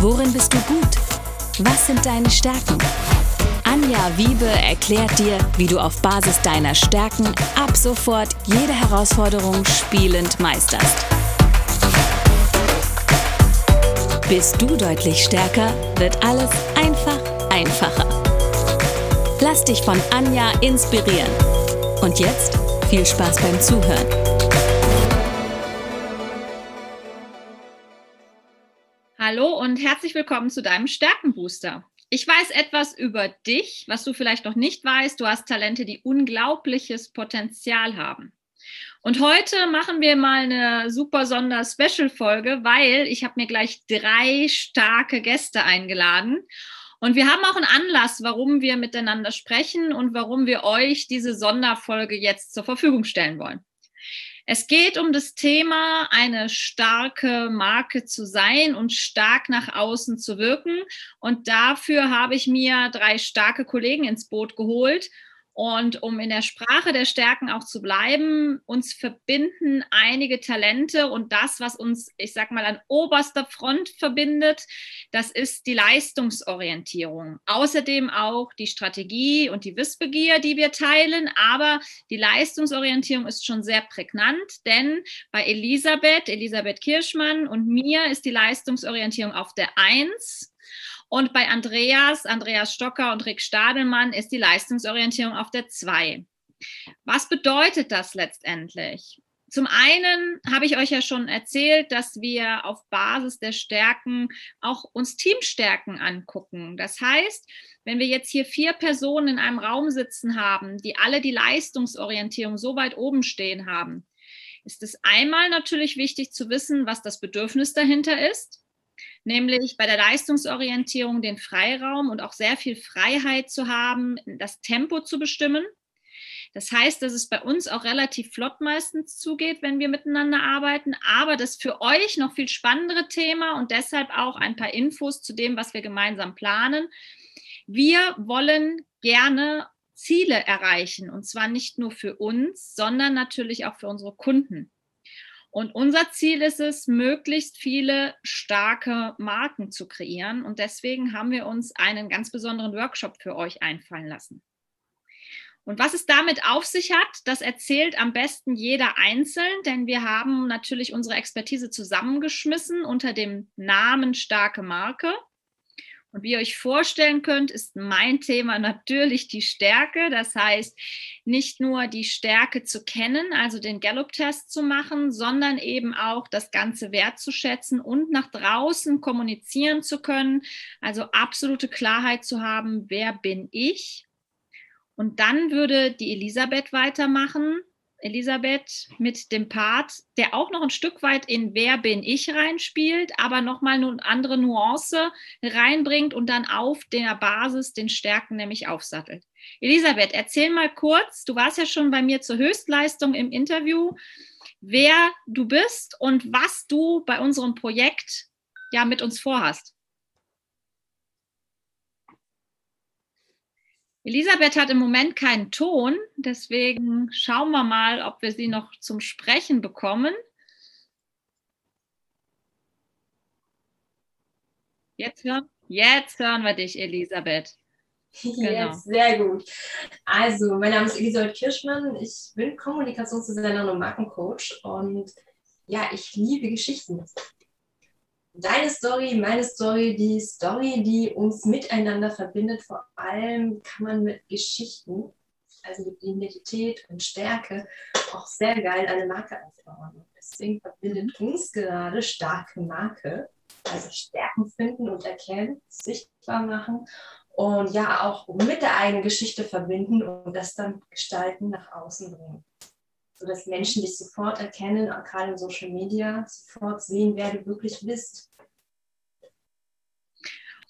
Worin bist du gut? Was sind deine Stärken? Anja Wiebe erklärt dir, wie du auf Basis deiner Stärken ab sofort jede Herausforderung spielend meisterst. Bist du deutlich stärker, wird alles einfach einfacher. Lass dich von Anja inspirieren. Und jetzt viel Spaß beim Zuhören. Willkommen zu deinem Stärkenbooster. Ich weiß etwas über dich, was du vielleicht noch nicht weißt. Du hast Talente, die unglaubliches Potenzial haben. Und heute machen wir mal eine super Sonder-Special-Folge, weil ich habe mir gleich drei starke Gäste eingeladen. Und wir haben auch einen Anlass, warum wir miteinander sprechen und warum wir euch diese Sonderfolge jetzt zur Verfügung stellen wollen. Es geht um das Thema, eine starke Marke zu sein und stark nach außen zu wirken. Und dafür habe ich mir drei starke Kollegen ins Boot geholt. Und um in der Sprache der Stärken auch zu bleiben, uns verbinden einige Talente und das, was uns, ich sag mal, an oberster Front verbindet, das ist die Leistungsorientierung. Außerdem auch die Strategie und die Wissbegier, die wir teilen. Aber die Leistungsorientierung ist schon sehr prägnant, denn bei Elisabeth, Elisabeth Kirschmann und mir ist die Leistungsorientierung auf der Eins und bei Andreas, Andreas Stocker und Rick Stadelmann ist die Leistungsorientierung auf der 2. Was bedeutet das letztendlich? Zum einen habe ich euch ja schon erzählt, dass wir auf Basis der Stärken auch uns Teamstärken angucken. Das heißt, wenn wir jetzt hier vier Personen in einem Raum sitzen haben, die alle die Leistungsorientierung so weit oben stehen haben, ist es einmal natürlich wichtig zu wissen, was das Bedürfnis dahinter ist nämlich bei der Leistungsorientierung den Freiraum und auch sehr viel Freiheit zu haben, das Tempo zu bestimmen. Das heißt, dass es bei uns auch relativ flott meistens zugeht, wenn wir miteinander arbeiten, aber das für euch noch viel spannendere Thema und deshalb auch ein paar Infos zu dem, was wir gemeinsam planen. Wir wollen gerne Ziele erreichen und zwar nicht nur für uns, sondern natürlich auch für unsere Kunden. Und unser Ziel ist es, möglichst viele starke Marken zu kreieren. Und deswegen haben wir uns einen ganz besonderen Workshop für euch einfallen lassen. Und was es damit auf sich hat, das erzählt am besten jeder einzeln, denn wir haben natürlich unsere Expertise zusammengeschmissen unter dem Namen starke Marke. Und wie ihr euch vorstellen könnt, ist mein Thema natürlich die Stärke. Das heißt, nicht nur die Stärke zu kennen, also den Gallup-Test zu machen, sondern eben auch das Ganze wertzuschätzen und nach draußen kommunizieren zu können. Also absolute Klarheit zu haben, wer bin ich? Und dann würde die Elisabeth weitermachen Elisabeth mit dem Part, der auch noch ein Stück weit in Wer bin ich reinspielt, aber nochmal eine andere Nuance reinbringt und dann auf der Basis den Stärken nämlich aufsattelt. Elisabeth, erzähl mal kurz, du warst ja schon bei mir zur Höchstleistung im Interview, wer du bist und was du bei unserem Projekt ja mit uns vorhast. Elisabeth hat im Moment keinen Ton, deswegen schauen wir mal, ob wir sie noch zum Sprechen bekommen. Jetzt hören, jetzt hören wir dich, Elisabeth. Genau. Jetzt, sehr gut. Also, mein Name ist Elisabeth Kirschmann. Ich bin Kommunikationsdesignerin und Markencoach und ja, ich liebe Geschichten deine Story, meine Story, die Story, die uns miteinander verbindet. Vor allem kann man mit Geschichten, also mit Identität und Stärke, auch sehr geil eine Marke aufbauen. Deswegen verbindet uns gerade starke Marke, also Stärken finden und erkennen, sichtbar machen und ja auch mit der eigenen Geschichte verbinden und das dann gestalten, nach außen bringen sodass Menschen dich sofort erkennen, auch gerade in Social Media, sofort sehen, wer du wirklich bist.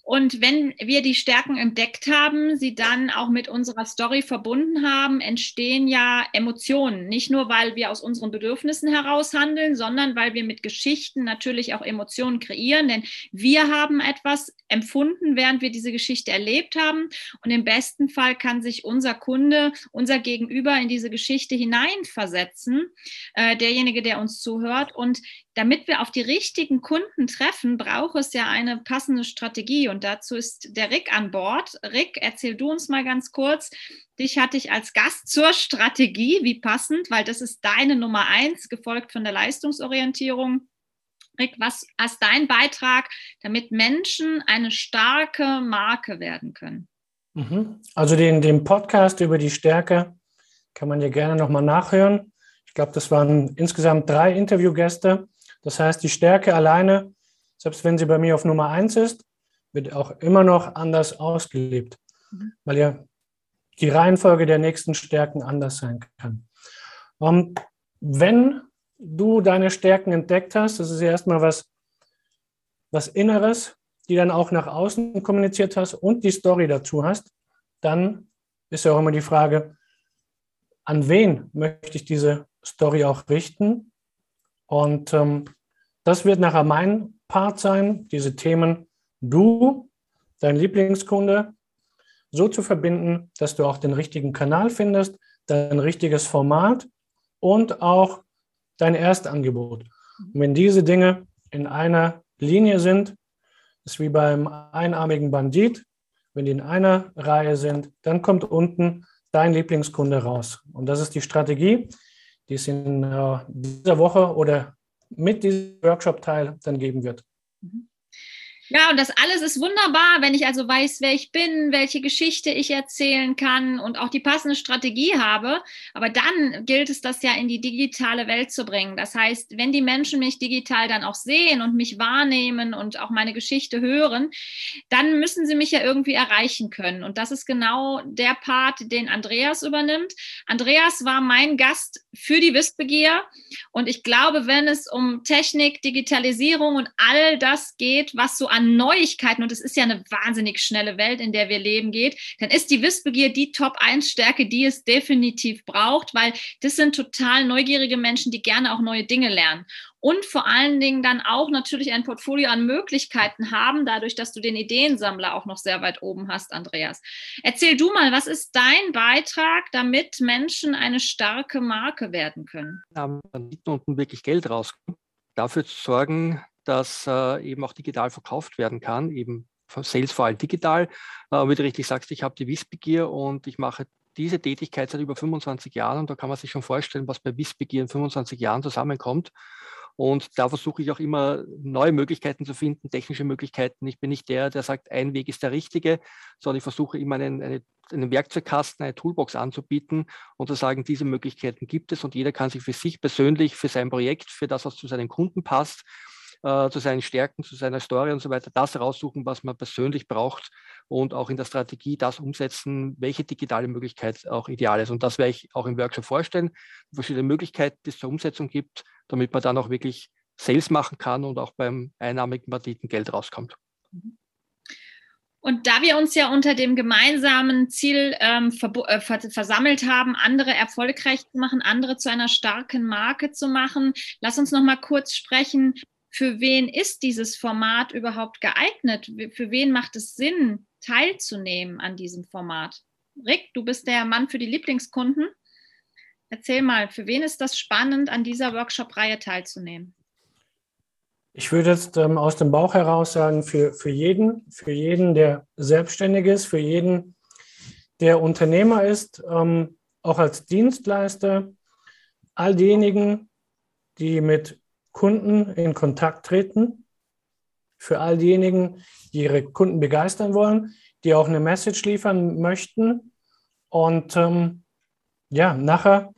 Und wenn wir die Stärken entdeckt haben, sie dann auch mit unserer Story verbunden haben, entstehen ja Emotionen. Nicht nur, weil wir aus unseren Bedürfnissen heraus handeln, sondern weil wir mit Geschichten natürlich auch Emotionen kreieren. Denn wir haben etwas empfunden, während wir diese Geschichte erlebt haben. Und im besten Fall kann sich unser Kunde, unser Gegenüber in diese Geschichte hineinversetzen, äh, derjenige, der uns zuhört. Und damit wir auf die richtigen Kunden treffen, braucht es ja eine passende Strategie. Und dazu ist der Rick an Bord. Rick, erzähl du uns mal ganz kurz. Dich hatte ich als Gast zur Strategie. Wie passend, weil das ist deine Nummer eins, gefolgt von der Leistungsorientierung. Rick, was ist dein Beitrag, damit Menschen eine starke Marke werden können? Mhm. Also den, den Podcast über die Stärke kann man ja gerne nochmal nachhören. Ich glaube, das waren insgesamt drei Interviewgäste. Das heißt, die Stärke alleine, selbst wenn sie bei mir auf Nummer eins ist, wird auch immer noch anders ausgelebt, mhm. weil ja die Reihenfolge der nächsten Stärken anders sein kann. Und wenn du deine Stärken entdeckt hast, das ist ja erstmal was, was Inneres, die dann auch nach außen kommuniziert hast und die Story dazu hast, dann ist ja auch immer die Frage, an wen möchte ich diese Story auch richten? Und ähm, das wird nachher mein Part sein, diese Themen du, dein Lieblingskunde, so zu verbinden, dass du auch den richtigen Kanal findest, dein richtiges Format und auch dein Erstangebot. Und wenn diese Dinge in einer Linie sind, ist wie beim einarmigen Bandit, wenn die in einer Reihe sind, dann kommt unten dein Lieblingskunde raus. Und das ist die Strategie, die es in äh, dieser Woche oder mit diesem Workshop-Teil dann geben wird. Mhm. Ja, und das alles ist wunderbar, wenn ich also weiß, wer ich bin, welche Geschichte ich erzählen kann und auch die passende Strategie habe. Aber dann gilt es, das ja in die digitale Welt zu bringen. Das heißt, wenn die Menschen mich digital dann auch sehen und mich wahrnehmen und auch meine Geschichte hören, dann müssen sie mich ja irgendwie erreichen können. Und das ist genau der Part, den Andreas übernimmt. Andreas war mein Gast für die Wissbegier. Und ich glaube, wenn es um Technik, Digitalisierung und all das geht, was so an Neuigkeiten, und es ist ja eine wahnsinnig schnelle Welt, in der wir leben, geht, dann ist die Wissbegier die Top-1-Stärke, die es definitiv braucht, weil das sind total neugierige Menschen, die gerne auch neue Dinge lernen und vor allen Dingen dann auch natürlich ein Portfolio an Möglichkeiten haben, dadurch, dass du den Ideensammler auch noch sehr weit oben hast, Andreas. Erzähl du mal, was ist dein Beitrag, damit Menschen eine starke Marke werden können? Am unten wirklich Geld rauskommt, dafür zu sorgen, dass äh, eben auch digital verkauft werden kann, eben Sales vor allem digital. Äh, wie du richtig sagst, ich habe die Wissbegier und ich mache diese Tätigkeit seit über 25 Jahren und da kann man sich schon vorstellen, was bei Wissbegier in 25 Jahren zusammenkommt. Und da versuche ich auch immer neue Möglichkeiten zu finden, technische Möglichkeiten. Ich bin nicht der, der sagt, ein Weg ist der richtige, sondern ich versuche immer einen, eine, einen Werkzeugkasten, eine Toolbox anzubieten und zu sagen, diese Möglichkeiten gibt es und jeder kann sich für sich persönlich, für sein Projekt, für das, was zu seinen Kunden passt, äh, zu seinen Stärken, zu seiner Story und so weiter, das raussuchen, was man persönlich braucht und auch in der Strategie das umsetzen, welche digitale Möglichkeit auch ideal ist. Und das werde ich auch im Workshop vorstellen, verschiedene Möglichkeiten, die es zur Umsetzung gibt, damit man dann auch wirklich Sales machen kann und auch beim einnahmigen Banditen Geld rauskommt. Und da wir uns ja unter dem gemeinsamen Ziel ähm, äh, versammelt haben, andere erfolgreich zu machen, andere zu einer starken Marke zu machen, lass uns noch mal kurz sprechen für wen ist dieses Format überhaupt geeignet? Für wen macht es Sinn, teilzunehmen an diesem Format? Rick, du bist der Mann für die Lieblingskunden. Erzähl mal, für wen ist das spannend, an dieser Workshop-Reihe teilzunehmen? Ich würde jetzt ähm, aus dem Bauch heraus sagen, für, für jeden, für jeden, der selbstständig ist, für jeden, der Unternehmer ist, ähm, auch als Dienstleister, all diejenigen, die mit Kunden in Kontakt treten. Für all diejenigen, die ihre Kunden begeistern wollen, die auch eine Message liefern möchten. Und ähm, ja, nachher,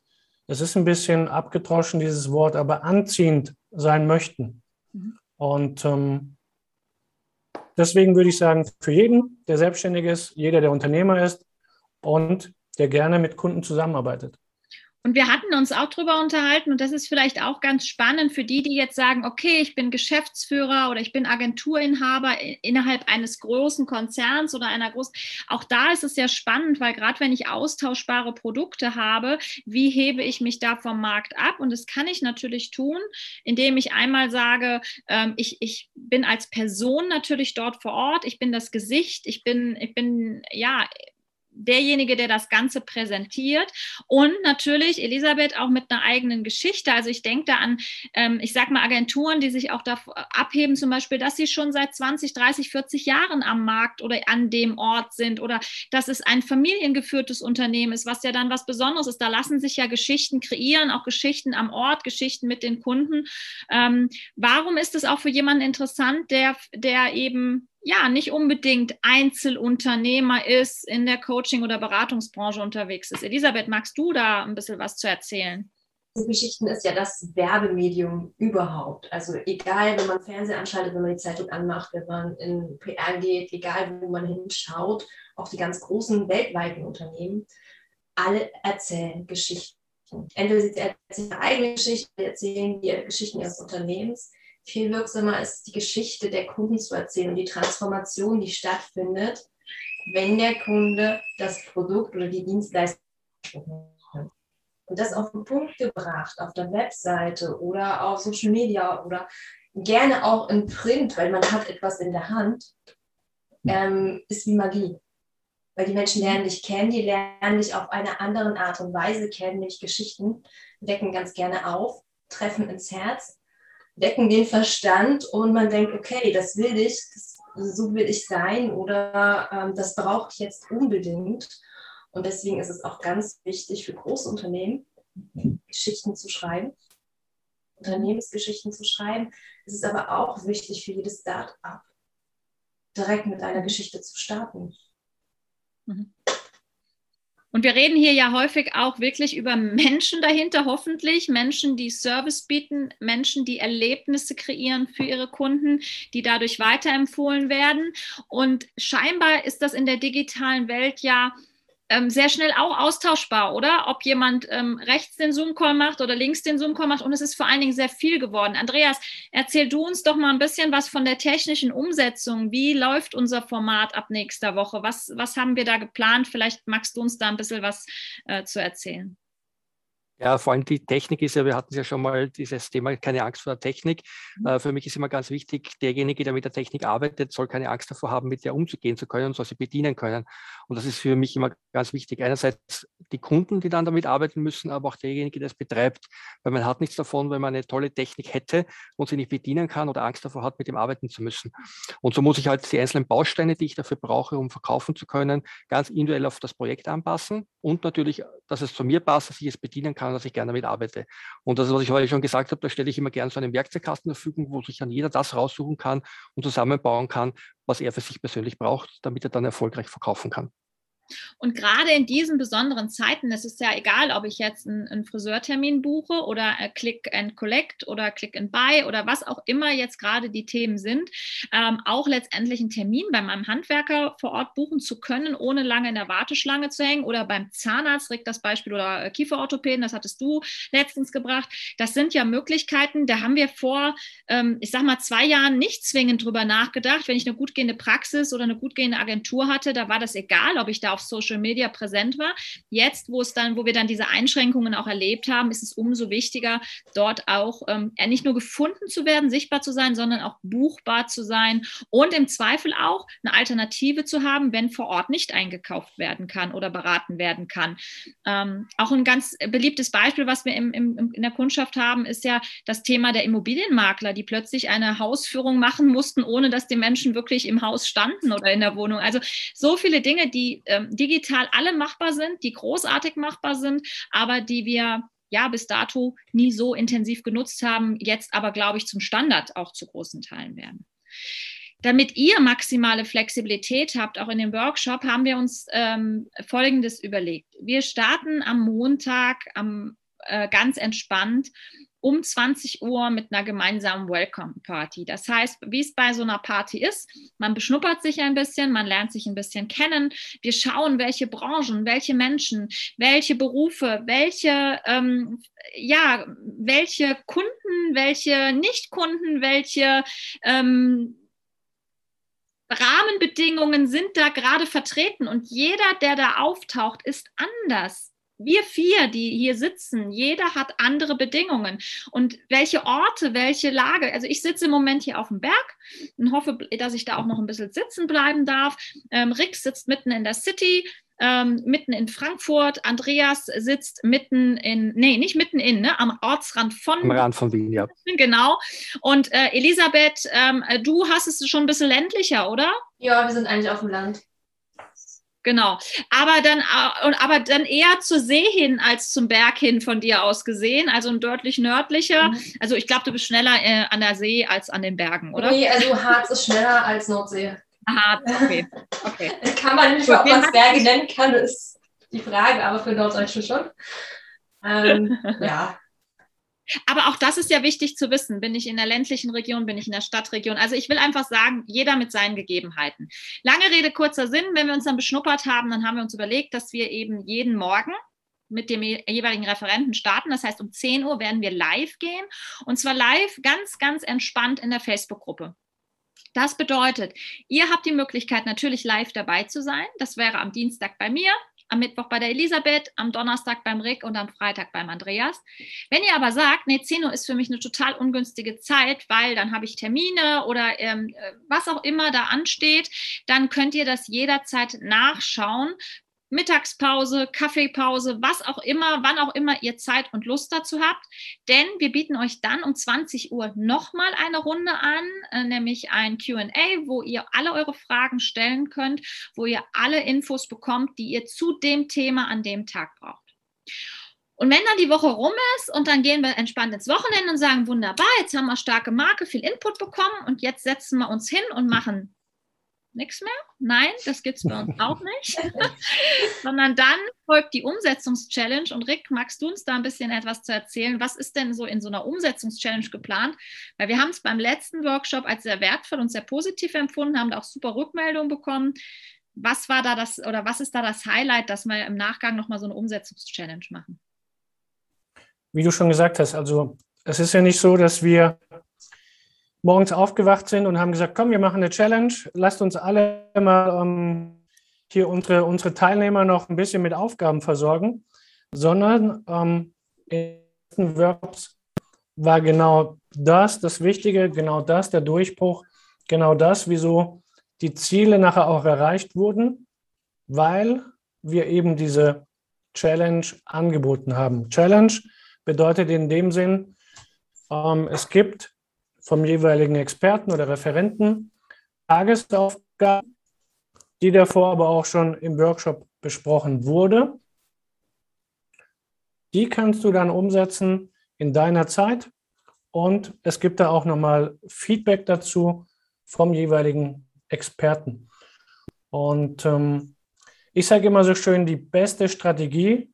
es ist ein bisschen abgedroschen, dieses Wort, aber anziehend sein möchten. Mhm. Und ähm, deswegen würde ich sagen, für jeden, der selbstständig ist, jeder, der Unternehmer ist und der gerne mit Kunden zusammenarbeitet. Und wir hatten uns auch darüber unterhalten, und das ist vielleicht auch ganz spannend für die, die jetzt sagen, okay, ich bin Geschäftsführer oder ich bin Agenturinhaber innerhalb eines großen Konzerns oder einer großen. Auch da ist es ja spannend, weil gerade wenn ich austauschbare Produkte habe, wie hebe ich mich da vom Markt ab? Und das kann ich natürlich tun, indem ich einmal sage, ähm, ich, ich bin als Person natürlich dort vor Ort, ich bin das Gesicht, ich bin, ich bin ja derjenige, der das Ganze präsentiert und natürlich Elisabeth auch mit einer eigenen Geschichte. Also ich denke da an, ähm, ich sage mal Agenturen, die sich auch da abheben, zum Beispiel, dass sie schon seit 20, 30, 40 Jahren am Markt oder an dem Ort sind oder dass es ein familiengeführtes Unternehmen ist, was ja dann was Besonderes ist. Da lassen sich ja Geschichten kreieren, auch Geschichten am Ort, Geschichten mit den Kunden. Ähm, warum ist es auch für jemanden interessant, der, der eben ja nicht unbedingt Einzelunternehmer ist, in der Coaching- oder Beratungsbranche unterwegs ist. Elisabeth, magst du da ein bisschen was zu erzählen? Geschichten ist ja das Werbemedium überhaupt. Also egal, wenn man Fernseher anschaltet, wenn man die Zeitung anmacht, wenn man in PR geht, egal wo man hinschaut, auch die ganz großen weltweiten Unternehmen, alle erzählen Geschichten. Entweder sie erzählen eigene Geschichten, erzählen die Geschichten ihres Unternehmens viel wirksamer ist, die Geschichte der Kunden zu erzählen und die Transformation, die stattfindet, wenn der Kunde das Produkt oder die Dienstleistung und das auf den Punkt gebracht, auf der Webseite oder auf Social Media oder gerne auch in Print, weil man hat etwas in der Hand, ähm, ist wie Magie. Weil die Menschen lernen dich kennen, die lernen dich auf eine andere Art und Weise kennen, nämlich Geschichten wecken ganz gerne auf, treffen ins Herz wecken den Verstand und man denkt, okay, das will ich, das, so will ich sein oder ähm, das brauche ich jetzt unbedingt. Und deswegen ist es auch ganz wichtig für große Unternehmen, Geschichten zu schreiben, Unternehmensgeschichten zu schreiben. Es ist aber auch wichtig für jedes Start-up, direkt mit einer Geschichte zu starten. Mhm. Und wir reden hier ja häufig auch wirklich über Menschen dahinter, hoffentlich. Menschen, die Service bieten, Menschen, die Erlebnisse kreieren für ihre Kunden, die dadurch weiterempfohlen werden. Und scheinbar ist das in der digitalen Welt ja ähm, sehr schnell auch austauschbar, oder? Ob jemand ähm, rechts den Zoom-Call macht oder links den Zoom-Call macht. Und es ist vor allen Dingen sehr viel geworden. Andreas, erzähl du uns doch mal ein bisschen was von der technischen Umsetzung. Wie läuft unser Format ab nächster Woche? Was, was haben wir da geplant? Vielleicht magst du uns da ein bisschen was äh, zu erzählen. Ja, vor allem die Technik ist ja, wir hatten ja schon mal dieses Thema, keine Angst vor der Technik. Mhm. Äh, für mich ist immer ganz wichtig, derjenige, der mit der Technik arbeitet, soll keine Angst davor haben, mit der umzugehen zu können und soll sie bedienen können. Und das ist für mich immer ganz wichtig. Einerseits die Kunden, die dann damit arbeiten müssen, aber auch derjenige, der es betreibt. Weil man hat nichts davon, wenn man eine tolle Technik hätte und sie nicht bedienen kann oder Angst davor hat, mit dem arbeiten zu müssen. Und so muss ich halt die einzelnen Bausteine, die ich dafür brauche, um verkaufen zu können, ganz individuell auf das Projekt anpassen und natürlich, dass es zu mir passt, dass ich es bedienen kann dass ich gerne damit arbeite. Und das, was ich heute schon gesagt habe, da stelle ich immer gerne so einen Werkzeugkasten zur Verfügung, wo sich dann jeder das raussuchen kann und zusammenbauen kann, was er für sich persönlich braucht, damit er dann erfolgreich verkaufen kann. Und gerade in diesen besonderen Zeiten, es ist ja egal, ob ich jetzt einen, einen Friseurtermin buche oder äh, Click and Collect oder Click and Buy oder was auch immer jetzt gerade die Themen sind, ähm, auch letztendlich einen Termin bei meinem Handwerker vor Ort buchen zu können, ohne lange in der Warteschlange zu hängen oder beim Zahnarzt, Rick das Beispiel oder äh, Kieferorthopäden, das hattest du letztens gebracht. Das sind ja Möglichkeiten, da haben wir vor, ähm, ich sag mal, zwei Jahren nicht zwingend drüber nachgedacht. Wenn ich eine gut gehende Praxis oder eine gut gehende Agentur hatte, da war das egal, ob ich da auf Social Media präsent war. Jetzt, wo es dann, wo wir dann diese Einschränkungen auch erlebt haben, ist es umso wichtiger, dort auch ähm, nicht nur gefunden zu werden, sichtbar zu sein, sondern auch buchbar zu sein und im Zweifel auch eine Alternative zu haben, wenn vor Ort nicht eingekauft werden kann oder beraten werden kann. Ähm, auch ein ganz beliebtes Beispiel, was wir im, im, in der Kundschaft haben, ist ja das Thema der Immobilienmakler, die plötzlich eine Hausführung machen mussten, ohne dass die Menschen wirklich im Haus standen oder in der Wohnung. Also so viele Dinge, die ähm, digital alle machbar sind, die großartig machbar sind, aber die wir ja bis dato nie so intensiv genutzt haben, jetzt aber, glaube ich, zum Standard auch zu großen Teilen werden. Damit ihr maximale Flexibilität habt, auch in dem Workshop, haben wir uns ähm, Folgendes überlegt. Wir starten am Montag am, äh, ganz entspannt um 20 Uhr mit einer gemeinsamen Welcome Party. Das heißt, wie es bei so einer Party ist, man beschnuppert sich ein bisschen, man lernt sich ein bisschen kennen. Wir schauen, welche Branchen, welche Menschen, welche Berufe, welche, ähm, ja, welche Kunden, welche Nicht-Kunden, welche ähm, Rahmenbedingungen sind da gerade vertreten und jeder, der da auftaucht, ist anders wir vier, die hier sitzen, jeder hat andere Bedingungen. Und welche Orte, welche Lage, also ich sitze im Moment hier auf dem Berg und hoffe, dass ich da auch noch ein bisschen sitzen bleiben darf. Ähm, Rick sitzt mitten in der City. Ähm, mitten in Frankfurt. Andreas sitzt mitten in, nee, nicht mitten in, ne, am Ortsrand von. Am Rand von Wien, ja. Genau. Und äh, Elisabeth, ähm, du hast es schon ein bisschen ländlicher, oder? Ja, wir sind eigentlich auf dem Land. Genau. Aber dann, äh, aber dann eher zur See hin als zum Berg hin von dir aus gesehen, also ein deutlich nördlicher. Mhm. Also ich glaube, du bist schneller äh, an der See als an den Bergen, oder? Nee, also Harz ist schneller als Nordsee. Harz, okay. okay. kann man nicht, ob man es Berge nennen kann, ist die Frage, aber für Norddeutsche schon. Ähm, ja. Aber auch das ist ja wichtig zu wissen. Bin ich in der ländlichen Region, bin ich in der Stadtregion? Also ich will einfach sagen, jeder mit seinen Gegebenheiten. Lange Rede, kurzer Sinn. Wenn wir uns dann beschnuppert haben, dann haben wir uns überlegt, dass wir eben jeden Morgen mit dem jeweiligen Referenten starten. Das heißt, um 10 Uhr werden wir live gehen. Und zwar live ganz, ganz entspannt in der Facebook-Gruppe. Das bedeutet, ihr habt die Möglichkeit, natürlich live dabei zu sein. Das wäre am Dienstag bei mir, am Mittwoch bei der Elisabeth, am Donnerstag beim Rick und am Freitag beim Andreas. Wenn ihr aber sagt, nee, 10 Uhr ist für mich eine total ungünstige Zeit, weil dann habe ich Termine oder ähm, äh, was auch immer da ansteht, dann könnt ihr das jederzeit nachschauen Mittagspause, Kaffeepause, was auch immer, wann auch immer ihr Zeit und Lust dazu habt. Denn wir bieten euch dann um 20 Uhr nochmal eine Runde an, äh, nämlich ein QA, wo ihr alle eure Fragen stellen könnt, wo ihr alle Infos bekommt, die ihr zu dem Thema an dem Tag braucht. Und wenn dann die Woche rum ist und dann gehen wir entspannt ins Wochenende und sagen, wunderbar, jetzt haben wir starke Marke, viel Input bekommen und jetzt setzen wir uns hin und machen nichts mehr. Nein, das gibt es bei uns auch nicht. Sondern dann folgt die Umsetzungschallenge. Und Rick, magst du uns da ein bisschen etwas zu erzählen? Was ist denn so in so einer Umsetzungschallenge geplant? Weil wir haben es beim letzten Workshop als sehr wertvoll und sehr positiv empfunden, haben da auch super Rückmeldungen bekommen. Was war da das oder was ist da das Highlight, dass wir im Nachgang nochmal so eine Umsetzungschallenge machen? Wie du schon gesagt hast, also es ist ja nicht so, dass wir morgens aufgewacht sind und haben gesagt, komm, wir machen eine Challenge, lasst uns alle mal ähm, hier unsere, unsere Teilnehmer noch ein bisschen mit Aufgaben versorgen, sondern ähm, in den Workshops war genau das das Wichtige, genau das der Durchbruch, genau das, wieso die Ziele nachher auch erreicht wurden, weil wir eben diese Challenge angeboten haben. Challenge bedeutet in dem Sinn, ähm, es gibt vom jeweiligen Experten oder Referenten Tagesaufgaben, die davor aber auch schon im Workshop besprochen wurde. Die kannst du dann umsetzen in deiner Zeit und es gibt da auch nochmal Feedback dazu vom jeweiligen Experten. Und ähm, ich sage immer so schön, die beste Strategie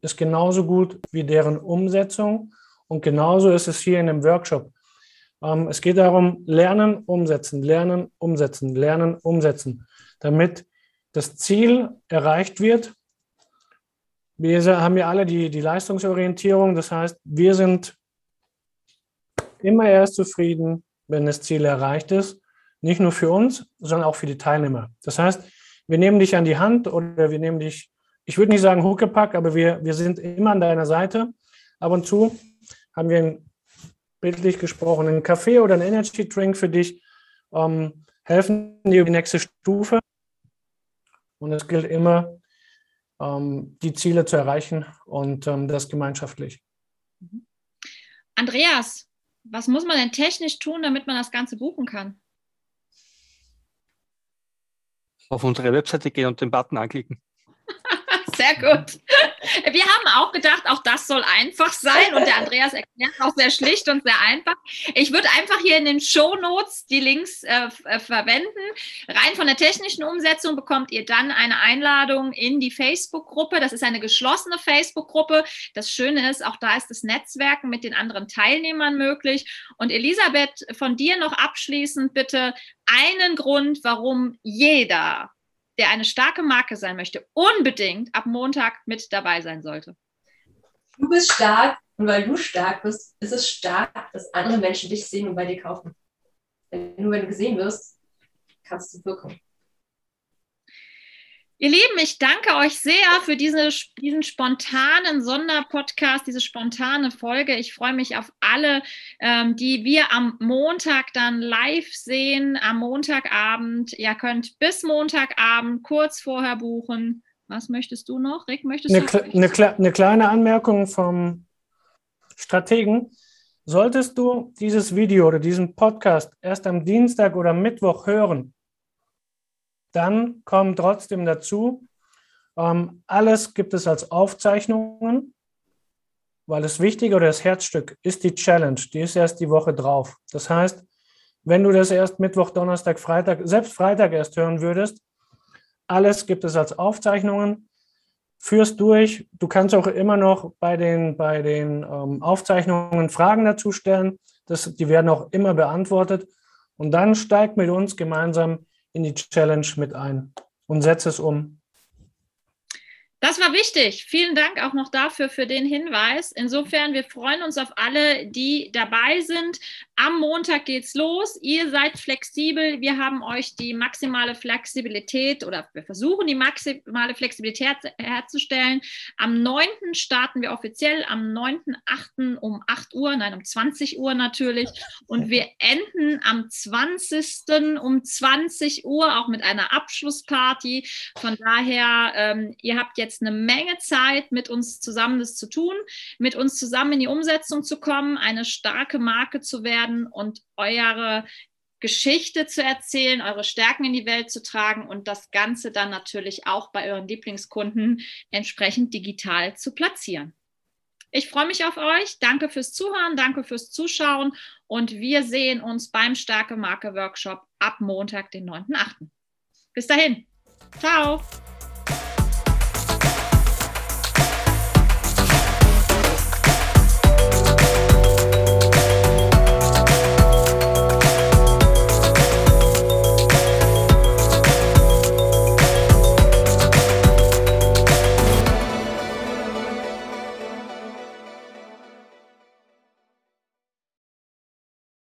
ist genauso gut wie deren Umsetzung. Und genauso ist es hier in dem Workshop. Ähm, es geht darum, lernen, umsetzen, lernen, umsetzen, lernen, umsetzen, damit das Ziel erreicht wird. Wir haben ja alle die, die Leistungsorientierung, das heißt, wir sind immer erst zufrieden, wenn das Ziel erreicht ist. Nicht nur für uns, sondern auch für die Teilnehmer. Das heißt, wir nehmen dich an die Hand oder wir nehmen dich, ich würde nicht sagen Huckepack, aber wir, wir sind immer an deiner Seite. Ab und zu haben wir ein bildlich gesprochen, einen Kaffee oder einen Energy Drink für dich ähm, helfen dir die nächste Stufe. Und es gilt immer, ähm, die Ziele zu erreichen und ähm, das gemeinschaftlich. Andreas, was muss man denn technisch tun, damit man das Ganze buchen kann? Auf unsere Webseite gehen und den Button anklicken. sehr gut. Wir haben auch gedacht, auch das soll einfach sein und der Andreas erklärt auch sehr schlicht und sehr einfach. Ich würde einfach hier in den Show Notes die Links äh, äh, verwenden. Rein von der technischen Umsetzung bekommt ihr dann eine Einladung in die Facebook-Gruppe. Das ist eine geschlossene Facebook-Gruppe. Das Schöne ist, auch da ist das Netzwerken mit den anderen Teilnehmern möglich. Und Elisabeth, von dir noch abschließend bitte einen Grund, warum jeder der eine starke Marke sein möchte, unbedingt ab Montag mit dabei sein sollte. Du bist stark und weil du stark bist, ist es stark, dass andere Menschen dich sehen und bei dir kaufen. Denn nur wenn du gesehen wirst, kannst du wirken. Ihr Lieben, ich danke euch sehr für diese, diesen spontanen Sonderpodcast, diese spontane Folge. Ich freue mich auf alle, ähm, die wir am Montag dann live sehen, am Montagabend. Ihr könnt bis Montagabend kurz vorher buchen. Was möchtest du noch? Rick, möchtest eine, du? Eine, eine kleine Anmerkung vom Strategen. Solltest du dieses Video oder diesen Podcast erst am Dienstag oder Mittwoch hören, dann kommt trotzdem dazu, ähm, alles gibt es als Aufzeichnungen, weil das Wichtige oder das Herzstück ist die Challenge. Die ist erst die Woche drauf. Das heißt, wenn du das erst Mittwoch, Donnerstag, Freitag, selbst Freitag erst hören würdest, alles gibt es als Aufzeichnungen. Führst durch. Du kannst auch immer noch bei den, bei den ähm, Aufzeichnungen Fragen dazu stellen. Das, die werden auch immer beantwortet. Und dann steigt mit uns gemeinsam in die Challenge mit ein und setze es um. Das war wichtig. Vielen Dank auch noch dafür, für den Hinweis. Insofern, wir freuen uns auf alle, die dabei sind. Am Montag geht's los. Ihr seid flexibel. Wir haben euch die maximale Flexibilität oder wir versuchen die maximale Flexibilität herzustellen. Am 9. starten wir offiziell, am 9.8. um 8 Uhr, nein, um 20 Uhr natürlich. Und wir enden am 20. um 20 Uhr auch mit einer Abschlussparty. Von daher, ähm, ihr habt jetzt jetzt eine Menge Zeit, mit uns zusammen das zu tun, mit uns zusammen in die Umsetzung zu kommen, eine starke Marke zu werden und eure Geschichte zu erzählen, eure Stärken in die Welt zu tragen und das Ganze dann natürlich auch bei euren Lieblingskunden entsprechend digital zu platzieren. Ich freue mich auf euch. Danke fürs Zuhören, danke fürs Zuschauen und wir sehen uns beim Starke Marke Workshop ab Montag, den 9.8. Bis dahin. Ciao.